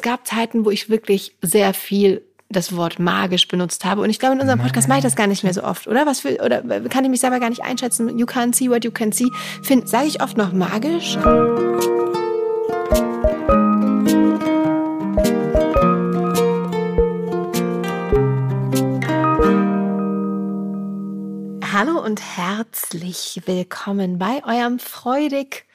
es gab Zeiten, wo ich wirklich sehr viel das Wort magisch benutzt habe. Und ich glaube, in unserem Podcast mache ich das gar nicht mehr so oft, oder? Was für, oder kann ich mich selber gar nicht einschätzen? You can't see what you can see. Sage ich oft noch magisch? Hallo und herzlich willkommen bei eurem freudig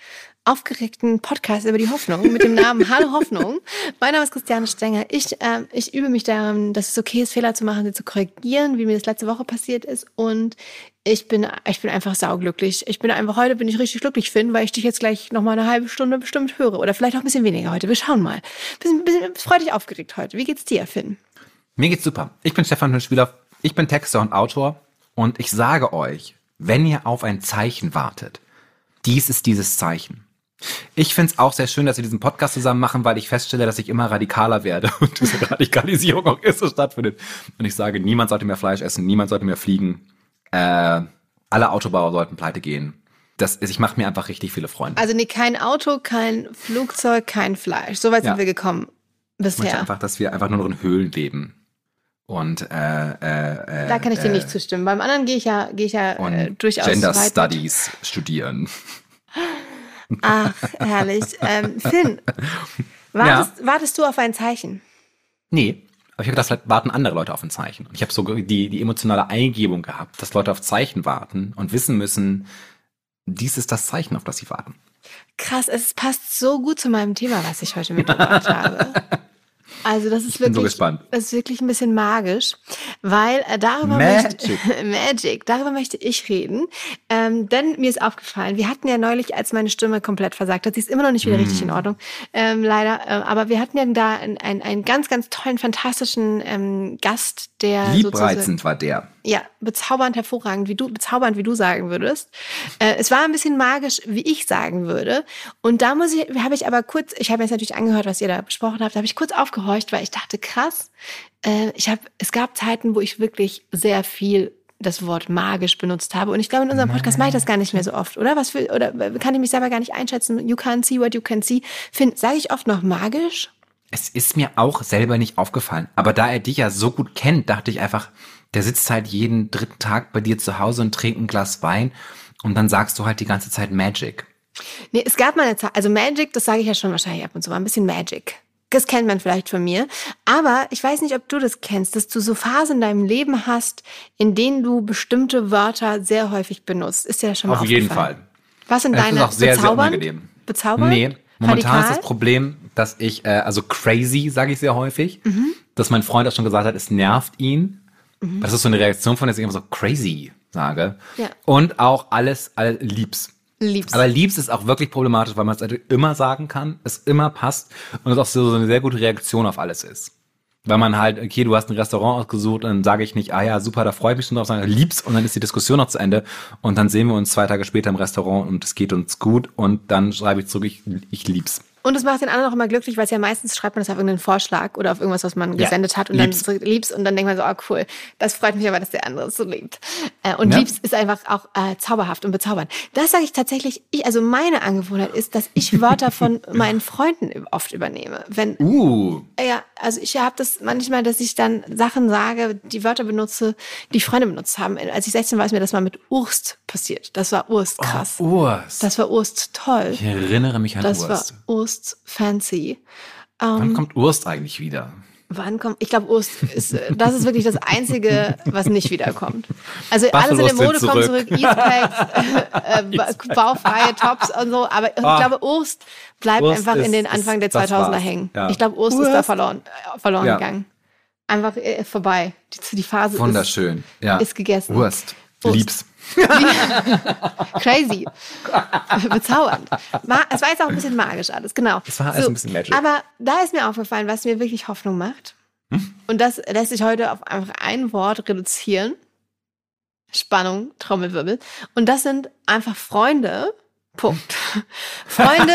aufgeregten Podcast über die Hoffnung mit dem Namen Hallo Hoffnung. Mein Name ist Christiane Stenger. Ich, äh, ich übe mich daran, dass es okay ist, Fehler zu machen, sie zu korrigieren, wie mir das letzte Woche passiert ist. Und ich bin, ich bin einfach sauglücklich. Ich bin einfach, heute bin ich richtig glücklich, Finn, weil ich dich jetzt gleich noch mal eine halbe Stunde bestimmt höre. Oder vielleicht auch ein bisschen weniger heute. Wir schauen mal. Bisschen, bisschen freudig aufgeregt heute. Wie geht's dir, Finn? Mir geht's super. Ich bin Stefan Hünspieler. Ich bin Texter und Autor. Und ich sage euch, wenn ihr auf ein Zeichen wartet, dies ist dieses Zeichen. Ich finde es auch sehr schön, dass wir diesen Podcast zusammen machen, weil ich feststelle, dass ich immer radikaler werde und diese Radikalisierung auch erst so stattfindet. Und ich sage, niemand sollte mehr Fleisch essen, niemand sollte mehr fliegen. Äh, alle Autobauer sollten pleite gehen. Das ist, ich mache mir einfach richtig viele Freunde. Also nee, kein Auto, kein Flugzeug, kein Fleisch. So weit ja. sind wir gekommen bisher. Ich einfach, dass wir einfach nur noch in Höhlen leben. Und äh, äh, da kann ich dir nicht zustimmen. Beim anderen gehe ich ja, gehe ich ja äh, durchaus Gender Studies studieren. Ach, herrlich. Ähm, Finn, wartest, ja. wartest du auf ein Zeichen? Nee, aber ich habe gedacht, vielleicht warten andere Leute auf ein Zeichen. Und ich habe so die, die emotionale Eingebung gehabt, dass Leute auf Zeichen warten und wissen müssen, dies ist das Zeichen, auf das sie warten. Krass, es passt so gut zu meinem Thema, was ich heute mitgebracht habe. Also das ist ich wirklich, so das ist wirklich ein bisschen magisch, weil äh, darüber Magic. möchte Magic, darüber möchte ich reden, ähm, denn mir ist aufgefallen, wir hatten ja neulich, als meine Stimme komplett versagt hat, sie ist immer noch nicht wieder mm. richtig in Ordnung, ähm, leider, äh, aber wir hatten ja da einen, einen, einen ganz, ganz tollen, fantastischen ähm, Gast, der liebreizend war der. Ja, bezaubernd, hervorragend, wie du, bezaubernd, wie du sagen würdest. Äh, es war ein bisschen magisch, wie ich sagen würde. Und da muss ich, habe ich aber kurz, ich habe jetzt natürlich angehört, was ihr da besprochen habt, da habe ich kurz aufgehorcht, weil ich dachte, krass, äh, ich habe, es gab Zeiten, wo ich wirklich sehr viel das Wort magisch benutzt habe. Und ich glaube, in unserem Podcast mache ich das gar nicht mehr so oft, oder? Was für, oder kann ich mich selber gar nicht einschätzen? You can't see what you can see. Find, sage ich oft noch magisch? Es ist mir auch selber nicht aufgefallen. Aber da er dich ja so gut kennt, dachte ich einfach, der sitzt halt jeden dritten Tag bei dir zu Hause und trinkt ein Glas Wein und dann sagst du halt die ganze Zeit Magic. Nee, es gab mal eine Zeit, also Magic, das sage ich ja schon wahrscheinlich ab und zu mal, ein bisschen Magic. Das kennt man vielleicht von mir. Aber ich weiß nicht, ob du das kennst, dass du so Phasen in deinem Leben hast, in denen du bestimmte Wörter sehr häufig benutzt. Ist ja schon mal Auf jeden Fall. Was sind deine? Ist auch sehr, sehr unangenehm. Bezaubern? Nee, momentan Radikal? ist das Problem, dass ich, äh, also crazy sage ich sehr häufig, mhm. dass mein Freund auch schon gesagt hat, es nervt ihn, Mhm. Das ist so eine Reaktion von, dass ich immer so crazy sage. Ja. Und auch alles, alles liebs. Liebs. Aber liebs ist auch wirklich problematisch, weil man es immer sagen kann, es immer passt und es auch so, eine sehr gute Reaktion auf alles ist. Weil man halt, okay, du hast ein Restaurant ausgesucht und dann sage ich nicht, ah ja, super, da freue ich mich schon drauf, sondern liebs und dann ist die Diskussion noch zu Ende und dann sehen wir uns zwei Tage später im Restaurant und es geht uns gut und dann schreibe ich zurück, ich, ich lieb's. Und es macht den anderen auch immer glücklich, weil es ja meistens schreibt man das auf irgendeinen Vorschlag oder auf irgendwas, was man ja. gesendet hat und liebs. dann liebst und dann denkt man so, oh cool, das freut mich aber, dass der andere es so liebt. Äh, und ja. liebst ist einfach auch äh, zauberhaft und bezaubernd. Das sage ich tatsächlich, ich, also meine Angewohnheit ist, dass ich Wörter von meinen Freunden oft übernehme. Wenn, uh. Ja, also ich habe das manchmal, dass ich dann Sachen sage, die Wörter benutze, die Freunde benutzt haben. Als ich 16 war, ist mir das mal mit Urst passiert. Das war Urst oh, krass. Oh, Urst. Das war Urst toll. Ich erinnere mich an das Urst. Das war Urst fancy. Um, wann ähm, kommt Urst eigentlich wieder? Wann kommt? Ich glaube, Urst ist, das ist wirklich das Einzige, was nicht wiederkommt. Also alles in der Mode kommt zurück, Eastpacks, äh, äh, baufreie Tops und so, aber ich ah, glaube, Urst bleibt Urst einfach ist, in den Anfang der 2000er hängen. Ja. Ich glaube, Urst, Urst, ist da verloren, äh, verloren ja. gegangen. Einfach äh, vorbei. Die, die Phase Wunderschön. Ist, ja. ist gegessen. Urst. Urst. Lieb's. Crazy. Bezaubernd. Es war jetzt auch ein bisschen magisch alles, genau. Es war alles so, ein bisschen magisch. Aber da ist mir aufgefallen, was mir wirklich Hoffnung macht. Hm? Und das lässt sich heute auf einfach ein Wort reduzieren. Spannung, Trommelwirbel. Und das sind einfach Freunde. Punkt. Freunde,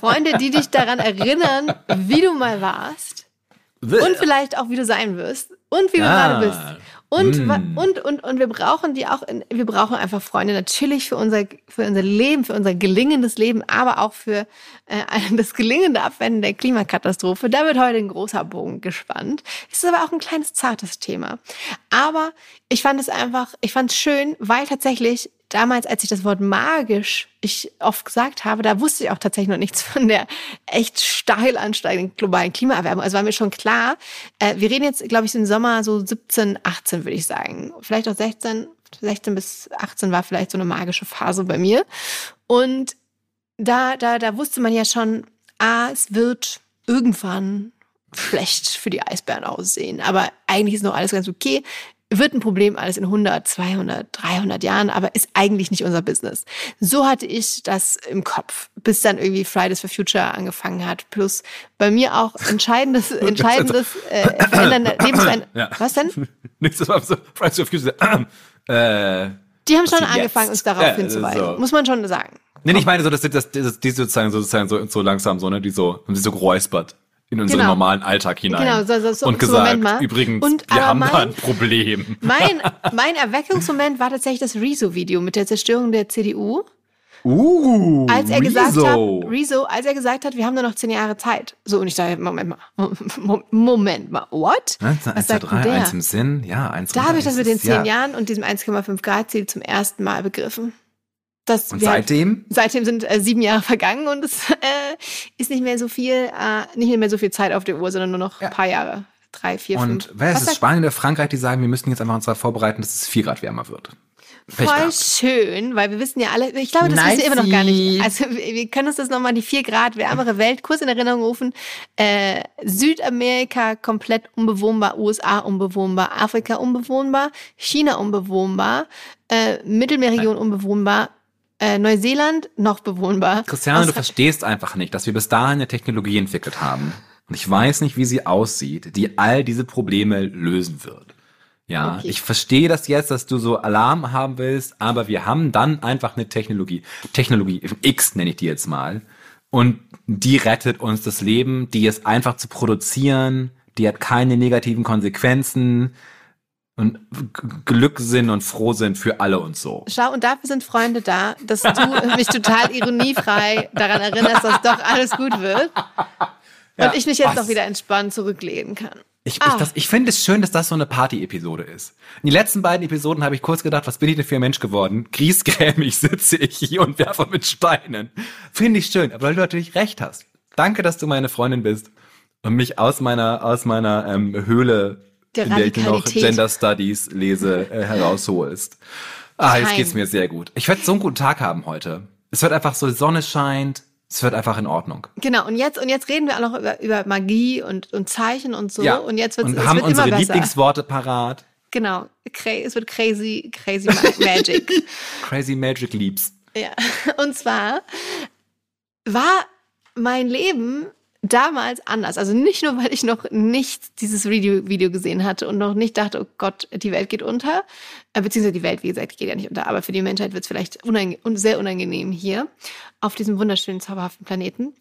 Freunde, die dich daran erinnern, wie du mal warst. Und vielleicht auch, wie du sein wirst. Und wie du ah. gerade bist. Und, mm. und, und, und wir brauchen die auch, in, wir brauchen einfach Freunde natürlich für unser, für unser Leben, für unser gelingendes Leben, aber auch für äh, das gelingende Abwenden der Klimakatastrophe. Da wird heute ein großer Bogen gespannt. Es ist aber auch ein kleines zartes Thema. Aber ich fand es einfach, ich fand es schön, weil tatsächlich damals, als ich das Wort magisch ich oft gesagt habe, da wusste ich auch tatsächlich noch nichts von der echt steil ansteigenden globalen Klimaerwärmung. Also war mir schon klar, äh, wir reden jetzt, glaube ich, im Sommer so 17, 18, würde ich sagen. Vielleicht auch 16, 16 bis 18 war vielleicht so eine magische Phase bei mir. Und da, da, da wusste man ja schon, ah, es wird irgendwann schlecht für die Eisbären aussehen. Aber eigentlich ist noch alles ganz okay wird ein Problem alles in 100, 200, 300 Jahren, aber ist eigentlich nicht unser Business. So hatte ich das im Kopf, bis dann irgendwie Fridays for Future angefangen hat. Plus bei mir auch entscheidendes, entscheidendes äh, Verändern der Lebensweise. Ja. Was denn? Nichts, das war so Fridays for Future. Äh, die haben schon angefangen, jetzt? uns darauf ja, hinzuweisen. So. Muss man schon sagen. Nee, ich meine so, dass, dass, dass die sozusagen, sozusagen so, so langsam so, ne, die so, haben sie so geräuspert in unseren genau. normalen Alltag hinein. Genau, so, so, so, und gesagt, übrigens, und, wir haben mein, da ein Problem. Mein, mein Erweckungsmoment war tatsächlich das Rezo-Video mit der Zerstörung der CDU. Uh, als er Rezo. gesagt hat, Rezo, als er gesagt hat, wir haben nur noch zehn Jahre Zeit. So, und ich dachte, Moment mal, Moment mal, what? Was sagt 3, der? Eins im Sinn, ja, eins Da habe ich das mit den zehn ja. Jahren und diesem 1,5 Grad Ziel zum ersten Mal begriffen. Das, und seitdem? seitdem sind äh, sieben Jahre vergangen und es äh, ist nicht mehr so viel, äh, nicht mehr so viel Zeit auf der Uhr, sondern nur noch ja. ein paar Jahre. Drei, vier, und fünf. Und wer ist es Spanien oder Frankreich, die sagen, wir müssen jetzt einfach uns darauf vorbereiten, dass es vier Grad wärmer wird. Pech Voll gehabt. schön, weil wir wissen ja alle, ich glaube, das nice. wissen wir immer noch gar nicht. Also wir können uns das nochmal die vier Grad wärmere Welt kurz in Erinnerung rufen. Äh, Südamerika komplett unbewohnbar, USA unbewohnbar, Afrika unbewohnbar, China unbewohnbar, äh, Mittelmeerregion unbewohnbar, äh, Neuseeland noch bewohnbar. Christiane, du verstehst einfach nicht, dass wir bis dahin eine Technologie entwickelt haben. Und ich weiß nicht, wie sie aussieht, die all diese Probleme lösen wird. Ja, okay. ich verstehe das jetzt, dass du so Alarm haben willst, aber wir haben dann einfach eine Technologie. Technologie X nenne ich die jetzt mal. Und die rettet uns das Leben, die ist einfach zu produzieren, die hat keine negativen Konsequenzen und Glück sind und froh sind für alle und so. Schau, und dafür sind Freunde da, dass du mich total ironiefrei daran erinnerst, dass doch alles gut wird. Ja, und ich mich jetzt was? noch wieder entspannt zurücklehnen kann. Ich, ah. ich, ich finde es schön, dass das so eine Party-Episode ist. In den letzten beiden Episoden habe ich kurz gedacht, was bin ich denn für ein Mensch geworden? Griesgrämig sitze ich hier und werfe mit Steinen. Finde ich schön, aber weil du natürlich recht hast. Danke, dass du meine Freundin bist und mich aus meiner, aus meiner ähm, Höhle der in der ich noch Gender Studies lese, äh, herausholst. Ah, jetzt geht's mir sehr gut. Ich werde so einen guten Tag haben heute. Es wird einfach so, die Sonne scheint, es wird einfach in Ordnung. Genau, und jetzt, und jetzt reden wir auch noch über, über Magie und, und Zeichen und so. Ja. Und jetzt wird's, und es haben wird unsere Lieblingsworte parat. Genau, es wird crazy, crazy magic. crazy magic leaps. Ja, und zwar war mein Leben damals anders. Also nicht nur, weil ich noch nicht dieses Video, gesehen hatte und noch nicht dachte, oh Gott, die Welt geht unter, äh, beziehungsweise die Welt, wie gesagt, geht ja nicht unter, aber für die Menschheit wird es vielleicht unange sehr unangenehm hier auf diesem wunderschönen, zauberhaften Planeten.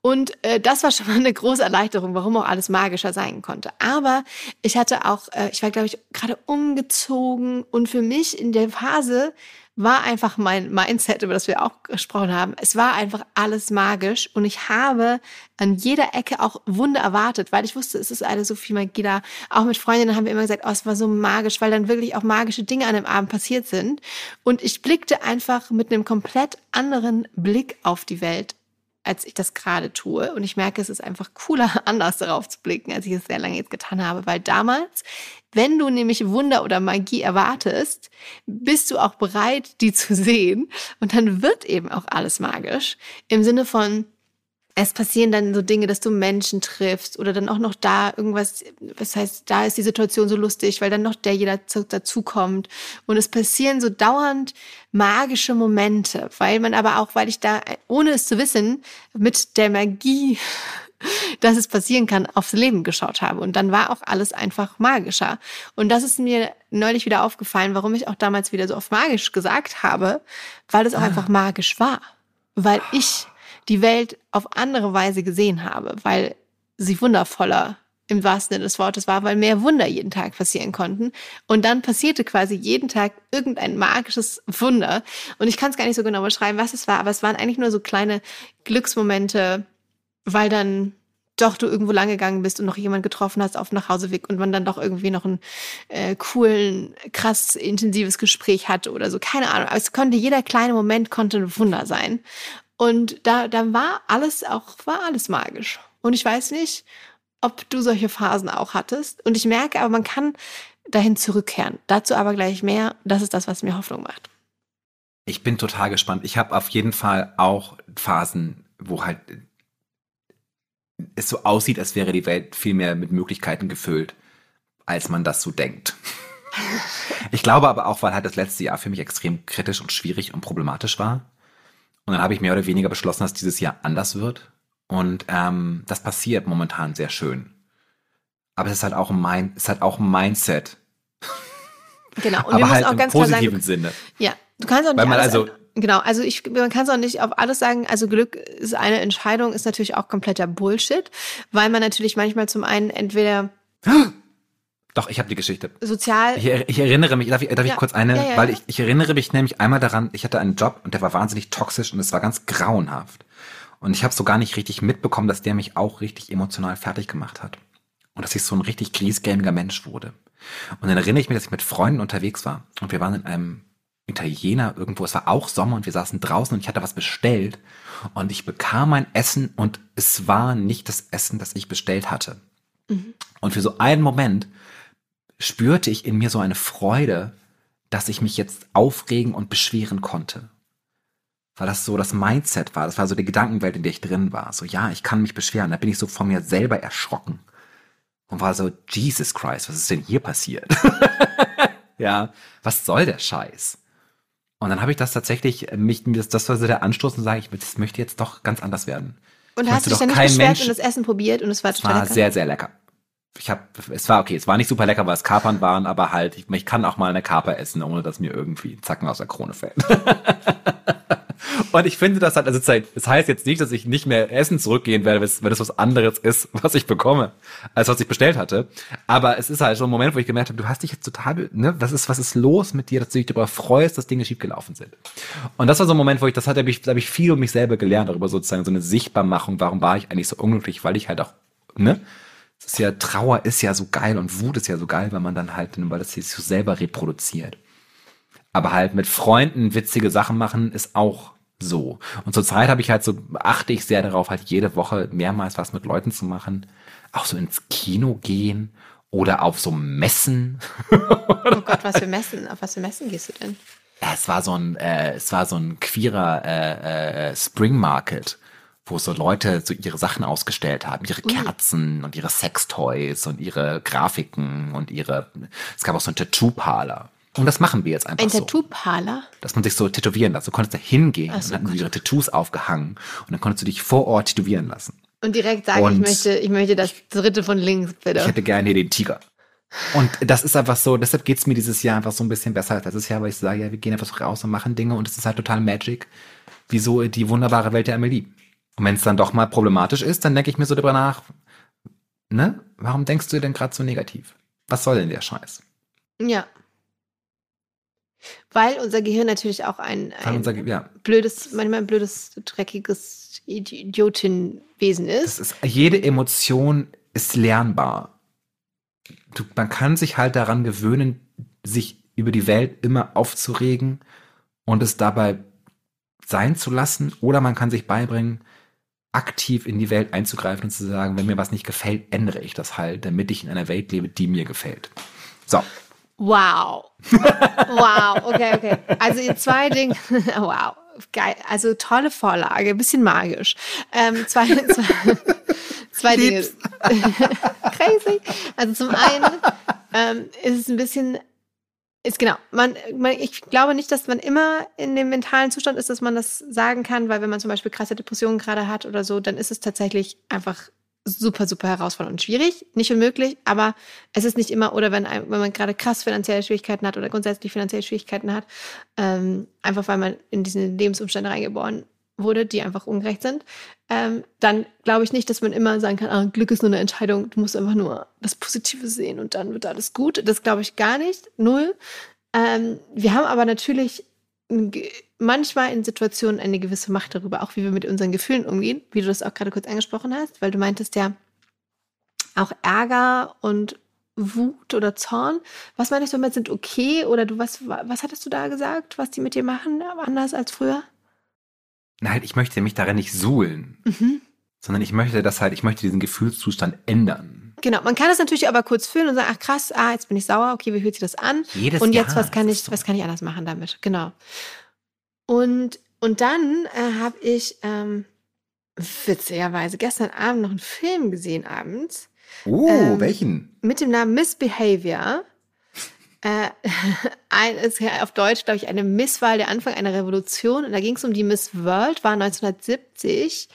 Und äh, das war schon mal eine große Erleichterung, warum auch alles magischer sein konnte. Aber ich hatte auch, äh, ich war, glaube ich, gerade umgezogen und für mich in der Phase war einfach mein Mindset, über das wir auch gesprochen haben. Es war einfach alles magisch und ich habe an jeder Ecke auch Wunder erwartet, weil ich wusste, es ist alles so viel Magie da. Auch mit Freundinnen haben wir immer gesagt, oh, es war so magisch, weil dann wirklich auch magische Dinge an dem Abend passiert sind. Und ich blickte einfach mit einem komplett anderen Blick auf die Welt als ich das gerade tue. Und ich merke, es ist einfach cooler, anders darauf zu blicken, als ich es sehr lange jetzt getan habe. Weil damals, wenn du nämlich Wunder oder Magie erwartest, bist du auch bereit, die zu sehen. Und dann wird eben auch alles magisch. Im Sinne von, es passieren dann so Dinge, dass du Menschen triffst oder dann auch noch da irgendwas, was heißt, da ist die Situation so lustig, weil dann noch der jeder dazukommt. Und es passieren so dauernd magische Momente, weil man aber auch, weil ich da, ohne es zu wissen, mit der Magie, dass es passieren kann, aufs Leben geschaut habe. Und dann war auch alles einfach magischer. Und das ist mir neulich wieder aufgefallen, warum ich auch damals wieder so auf magisch gesagt habe, weil es auch ah. einfach magisch war. Weil ich die Welt auf andere Weise gesehen habe, weil sie wundervoller im wahrsten Sinne des Wortes war, weil mehr Wunder jeden Tag passieren konnten. Und dann passierte quasi jeden Tag irgendein magisches Wunder. Und ich kann es gar nicht so genau beschreiben, was es war, aber es waren eigentlich nur so kleine Glücksmomente, weil dann doch du irgendwo lang gegangen bist und noch jemand getroffen hast auf dem Nachhauseweg und man dann doch irgendwie noch ein äh, coolen, krass intensives Gespräch hatte oder so. Keine Ahnung. Aber es konnte, jeder kleine Moment konnte ein Wunder sein. Und da, da war alles auch, war alles magisch. Und ich weiß nicht, ob du solche Phasen auch hattest. Und ich merke aber, man kann dahin zurückkehren. Dazu aber gleich mehr. Das ist das, was mir Hoffnung macht. Ich bin total gespannt. Ich habe auf jeden Fall auch Phasen, wo halt es so aussieht, als wäre die Welt viel mehr mit Möglichkeiten gefüllt, als man das so denkt. ich glaube aber auch, weil halt das letzte Jahr für mich extrem kritisch und schwierig und problematisch war. Und dann habe ich mehr oder weniger beschlossen, dass dieses Jahr anders wird. Und ähm, das passiert momentan sehr schön. Aber es ist halt auch ein, Mind, ist halt auch ein Mindset. Genau. Und Aber halt auch im positiven sagen, Sinne. Ja, du kannst auch nicht Weil man also Genau, also ich, man kann es auch nicht auf alles sagen. Also Glück ist eine Entscheidung, ist natürlich auch kompletter Bullshit, weil man natürlich manchmal zum einen entweder doch, ich habe die Geschichte. Sozial. Ich, ich erinnere mich, darf ich, darf ja. ich kurz eine, ja, ja, weil ich, ich erinnere mich nämlich einmal daran, ich hatte einen Job und der war wahnsinnig toxisch und es war ganz grauenhaft. Und ich habe so gar nicht richtig mitbekommen, dass der mich auch richtig emotional fertig gemacht hat. Und dass ich so ein richtig griesgrämiger Mensch wurde. Und dann erinnere ich mich, dass ich mit Freunden unterwegs war und wir waren in einem Italiener irgendwo, es war auch Sommer und wir saßen draußen und ich hatte was bestellt und ich bekam mein Essen und es war nicht das Essen, das ich bestellt hatte. Mhm. Und für so einen Moment spürte ich in mir so eine Freude, dass ich mich jetzt aufregen und beschweren konnte. Weil das so das Mindset war, das war so die Gedankenwelt, in der ich drin war. So, ja, ich kann mich beschweren. Da bin ich so von mir selber erschrocken. Und war so, Jesus Christ, was ist denn hier passiert? ja, was soll der Scheiß? Und dann habe ich das tatsächlich, mich, das, war so der Anstoß und sage ich, das möchte jetzt doch ganz anders werden. Und hast du dich dann nicht beschwert Mensch, und das Essen probiert und es war total war lecker? sehr, sehr lecker ich habe, es war okay, es war nicht super lecker, weil es Kapern waren, aber halt, ich, ich kann auch mal eine Kaper essen, ohne dass mir irgendwie Zacken aus der Krone fällt. Und ich finde das halt, also das heißt jetzt nicht, dass ich nicht mehr Essen zurückgehen werde, weil das was anderes ist, was ich bekomme, als was ich bestellt hatte. Aber es ist halt schon ein Moment, wo ich gemerkt habe, du hast dich jetzt total, ne, was ist, was ist los mit dir, dass du dich darüber freust, dass Dinge schiefgelaufen sind. Und das war so ein Moment, wo ich, das hat, da habe habe ich viel um mich selber gelernt, darüber sozusagen so eine Sichtbarmachung, warum war ich eigentlich so unglücklich, weil ich halt auch, ne, es ist ja, Trauer ist ja so geil und Wut ist ja so geil, weil man dann halt, weil das sich so selber reproduziert. Aber halt mit Freunden witzige Sachen machen ist auch so. Und zurzeit habe ich halt so, achte ich sehr darauf, halt jede Woche mehrmals was mit Leuten zu machen. Auch so ins Kino gehen oder auf so Messen. oh Gott, was für Messen? Auf was für Messen gehst du denn? Es war so ein, äh, es war so ein queerer äh, äh, Spring Market wo so Leute so ihre Sachen ausgestellt haben, ihre Kerzen und ihre Sextoys und ihre Grafiken und ihre, es gab auch so einen Tattoo-Parler. Und das machen wir jetzt einfach ein so. Ein Tattoo-Parler? Dass man sich so tätowieren lässt. Du konntest da hingehen so, und hatten ihre Tattoos aufgehangen und dann konntest du dich vor Ort tätowieren lassen. Und direkt sagen, und ich möchte, ich möchte das dritte von links, bitte. Ich hätte gerne hier den Tiger. Und das ist einfach so, deshalb geht's mir dieses Jahr einfach so ein bisschen besser als letztes Jahr, weil ich sage, ja, wir gehen einfach raus und machen Dinge und es ist halt total Magic. Wie so die wunderbare Welt der Amelie. Und wenn es dann doch mal problematisch ist, dann denke ich mir so darüber nach, ne? Warum denkst du denn gerade so negativ? Was soll denn der Scheiß? Ja. Weil unser Gehirn natürlich auch ein, ein unser, ja. blödes, manchmal ein blödes, dreckiges Idiotinwesen ist. ist. Jede Emotion ist lernbar. Du, man kann sich halt daran gewöhnen, sich über die Welt immer aufzuregen und es dabei sein zu lassen. Oder man kann sich beibringen, aktiv in die Welt einzugreifen und zu sagen, wenn mir was nicht gefällt, ändere ich das halt, damit ich in einer Welt lebe, die mir gefällt. So. Wow. wow. Okay, okay. Also ihr zwei Dinge. wow. Geil. Also tolle Vorlage. Bisschen magisch. Ähm, zwei, zwei, zwei Dinge. Crazy. Also zum einen ähm, ist es ein bisschen ist genau. Man, man, ich glaube nicht, dass man immer in dem mentalen Zustand ist, dass man das sagen kann, weil wenn man zum Beispiel krasse Depressionen gerade hat oder so, dann ist es tatsächlich einfach super, super herausfordernd und schwierig. Nicht unmöglich, aber es ist nicht immer, oder wenn, wenn man gerade krass finanzielle Schwierigkeiten hat oder grundsätzlich finanzielle Schwierigkeiten hat, ähm, einfach weil man in diesen Lebensumstände reingeboren wurde, die einfach ungerecht sind, ähm, dann glaube ich nicht, dass man immer sagen kann, ah, Glück ist nur eine Entscheidung, du musst einfach nur das Positive sehen und dann wird alles gut. Das glaube ich gar nicht, null. Ähm, wir haben aber natürlich manchmal in Situationen eine gewisse Macht darüber, auch wie wir mit unseren Gefühlen umgehen, wie du das auch gerade kurz angesprochen hast, weil du meintest ja auch Ärger und Wut oder Zorn. Was meinst du damit sind okay oder du was was hattest du da gesagt, was die mit dir machen anders als früher? Nein, halt, ich möchte mich darin nicht suhlen, mhm. sondern ich möchte das halt, ich möchte diesen Gefühlszustand ändern. Genau, man kann das natürlich aber kurz fühlen und sagen, ach krass, ah, jetzt bin ich sauer, okay, wie fühlt sich das an? Jedes und jetzt, Jahr, was kann ich, so. was kann ich anders machen damit? Genau. Und, und dann äh, habe ich ähm, witzigerweise gestern Abend noch einen Film gesehen abends. Oh, ähm, welchen? Mit dem Namen Misbehavior. Äh, ein, ist ja auf Deutsch, glaube ich, eine Misswahl, der Anfang einer Revolution. Und da ging es um die Miss World, war 1970,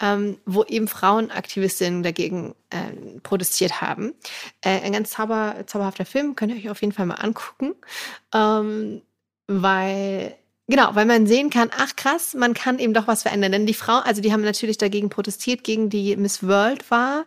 ähm, wo eben Frauenaktivistinnen dagegen äh, protestiert haben. Äh, ein ganz zauber, zauberhafter Film, könnt ihr euch auf jeden Fall mal angucken. Ähm, weil Genau, weil man sehen kann, ach krass, man kann eben doch was verändern. Denn die Frau, also die haben natürlich dagegen protestiert, gegen die Miss World Wahl,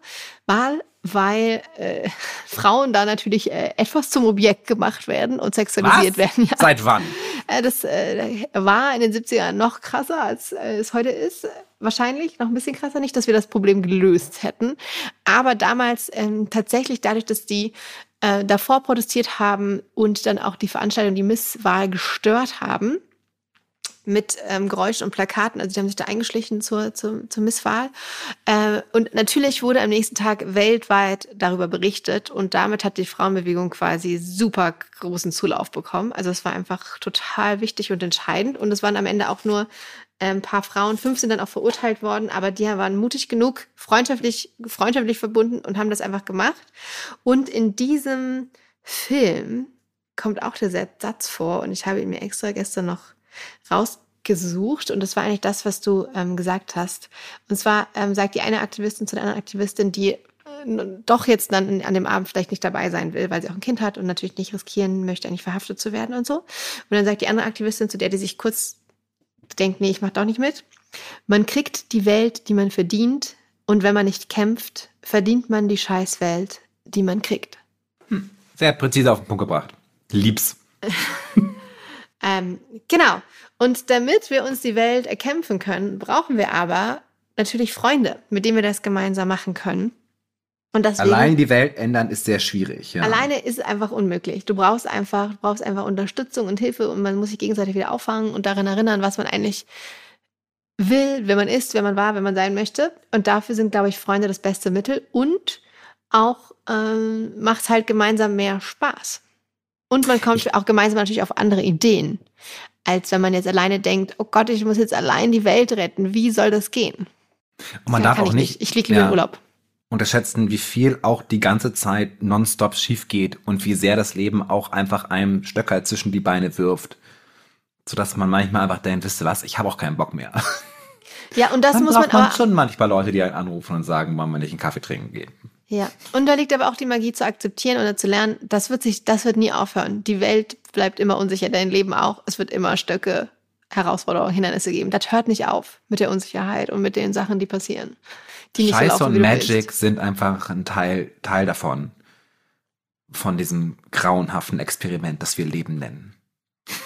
weil äh, Frauen da natürlich äh, etwas zum Objekt gemacht werden und sexualisiert was? werden. Ja. Seit wann? Äh, das äh, war in den 70ern noch krasser, als äh, es heute ist. Wahrscheinlich noch ein bisschen krasser, nicht, dass wir das Problem gelöst hätten. Aber damals ähm, tatsächlich dadurch, dass die äh, davor protestiert haben und dann auch die Veranstaltung, die Misswahl gestört haben, mit ähm, Geräuschen und Plakaten. Also die haben sich da eingeschlichen zur, zur, zur Misswahl. Äh, und natürlich wurde am nächsten Tag weltweit darüber berichtet und damit hat die Frauenbewegung quasi super großen Zulauf bekommen. Also es war einfach total wichtig und entscheidend. Und es waren am Ende auch nur äh, ein paar Frauen, fünf sind dann auch verurteilt worden, aber die waren mutig genug, freundschaftlich, freundschaftlich verbunden und haben das einfach gemacht. Und in diesem Film kommt auch der Satz vor und ich habe ihn mir extra gestern noch rausgesucht und das war eigentlich das, was du ähm, gesagt hast. Und zwar ähm, sagt die eine Aktivistin zu der anderen Aktivistin, die äh, doch jetzt dann an dem Abend vielleicht nicht dabei sein will, weil sie auch ein Kind hat und natürlich nicht riskieren möchte, eigentlich verhaftet zu werden und so. Und dann sagt die andere Aktivistin zu der, die sich kurz denkt, nee, ich mach doch nicht mit. Man kriegt die Welt, die man verdient und wenn man nicht kämpft, verdient man die Scheißwelt, die man kriegt. Hm. Sehr präzise auf den Punkt gebracht. Lieb's. Ähm, genau. Und damit wir uns die Welt erkämpfen können, brauchen wir aber natürlich Freunde, mit denen wir das gemeinsam machen können. Und deswegen, Allein die Welt ändern ist sehr schwierig. Ja. Alleine ist einfach unmöglich. Du brauchst einfach, du brauchst einfach Unterstützung und Hilfe und man muss sich gegenseitig wieder auffangen und daran erinnern, was man eigentlich will, wer man ist, wer man war, wer man sein möchte. Und dafür sind, glaube ich, Freunde das beste Mittel und auch ähm, macht halt gemeinsam mehr Spaß. Und man kommt ich, auch gemeinsam natürlich auf andere Ideen, als wenn man jetzt alleine denkt, oh Gott, ich muss jetzt allein die Welt retten. Wie soll das gehen? Und man ja, darf auch nicht, nicht. Ich lieber ja, in Urlaub. Unterschätzen, wie viel auch die ganze Zeit nonstop schief geht und wie sehr das Leben auch einfach einem Stöcker zwischen die Beine wirft. Sodass man manchmal einfach denkt, wisst ihr was, ich habe auch keinen Bock mehr. Ja, und das Dann muss man aber schon manchmal Leute, die einen anrufen und sagen, wollen wir nicht einen Kaffee trinken gehen. Ja, und da liegt aber auch die Magie zu akzeptieren oder zu lernen, das wird sich, das wird nie aufhören. Die Welt bleibt immer unsicher, dein Leben auch. Es wird immer Stöcke, Herausforderungen, Hindernisse geben. Das hört nicht auf mit der Unsicherheit und mit den Sachen, die passieren. Die Scheiße laufen, und Magic sind einfach ein Teil, Teil davon. Von diesem grauenhaften Experiment, das wir Leben nennen.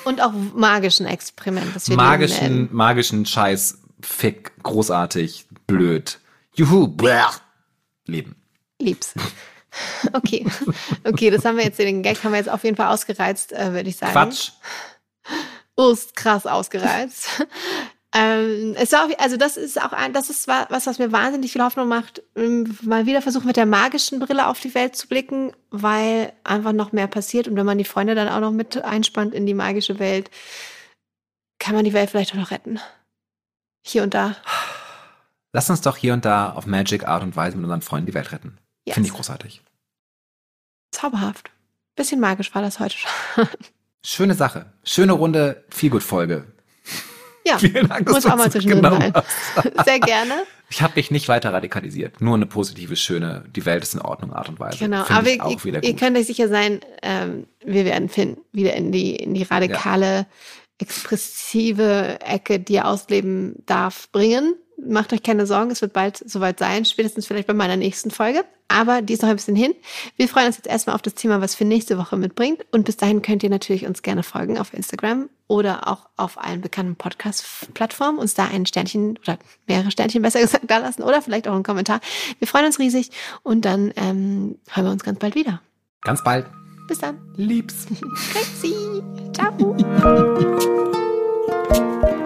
Und auch magischen Experiment, das wir magischen, Leben nennen. Magischen Scheiß, Fick, großartig, blöd. Juhu, blech. Leben lieb's. Okay, okay, das haben wir jetzt, den Gag haben wir jetzt auf jeden Fall ausgereizt, äh, würde ich sagen. Quatsch. Urst krass ausgereizt. ähm, es war auch, also das ist auch ein, das ist was, was mir wahnsinnig viel Hoffnung macht, ähm, mal wieder versuchen mit der magischen Brille auf die Welt zu blicken, weil einfach noch mehr passiert und wenn man die Freunde dann auch noch mit einspannt in die magische Welt, kann man die Welt vielleicht auch noch retten. Hier und da. Lass uns doch hier und da auf Magic Art und Weise mit unseren Freunden die Welt retten. Yes. Finde ich großartig. Zauberhaft. Bisschen magisch war das heute schon. Schöne Sache. Schöne Runde, viel gut Folge. Ja, Vielen Dank, dass muss auch mal zwischendrin Sehr gerne. Ich habe mich nicht weiter radikalisiert. Nur eine positive, schöne, die Welt ist in Ordnung Art und Weise. Genau, Find aber ich, auch wieder ihr könnt euch sicher sein, ähm, wir werden finden, wieder in die, in die radikale, expressive Ecke, die er ausleben darf, bringen. Macht euch keine Sorgen, es wird bald soweit sein, spätestens vielleicht bei meiner nächsten Folge. Aber die ist noch ein bisschen hin. Wir freuen uns jetzt erstmal auf das Thema, was für nächste Woche mitbringt. Und bis dahin könnt ihr natürlich uns gerne folgen auf Instagram oder auch auf allen bekannten Podcast-Plattformen. Uns da ein Sternchen oder mehrere Sternchen besser gesagt da lassen oder vielleicht auch einen Kommentar. Wir freuen uns riesig und dann ähm, hören wir uns ganz bald wieder. Ganz bald. Bis dann. Liebs. Grüezi. Ciao.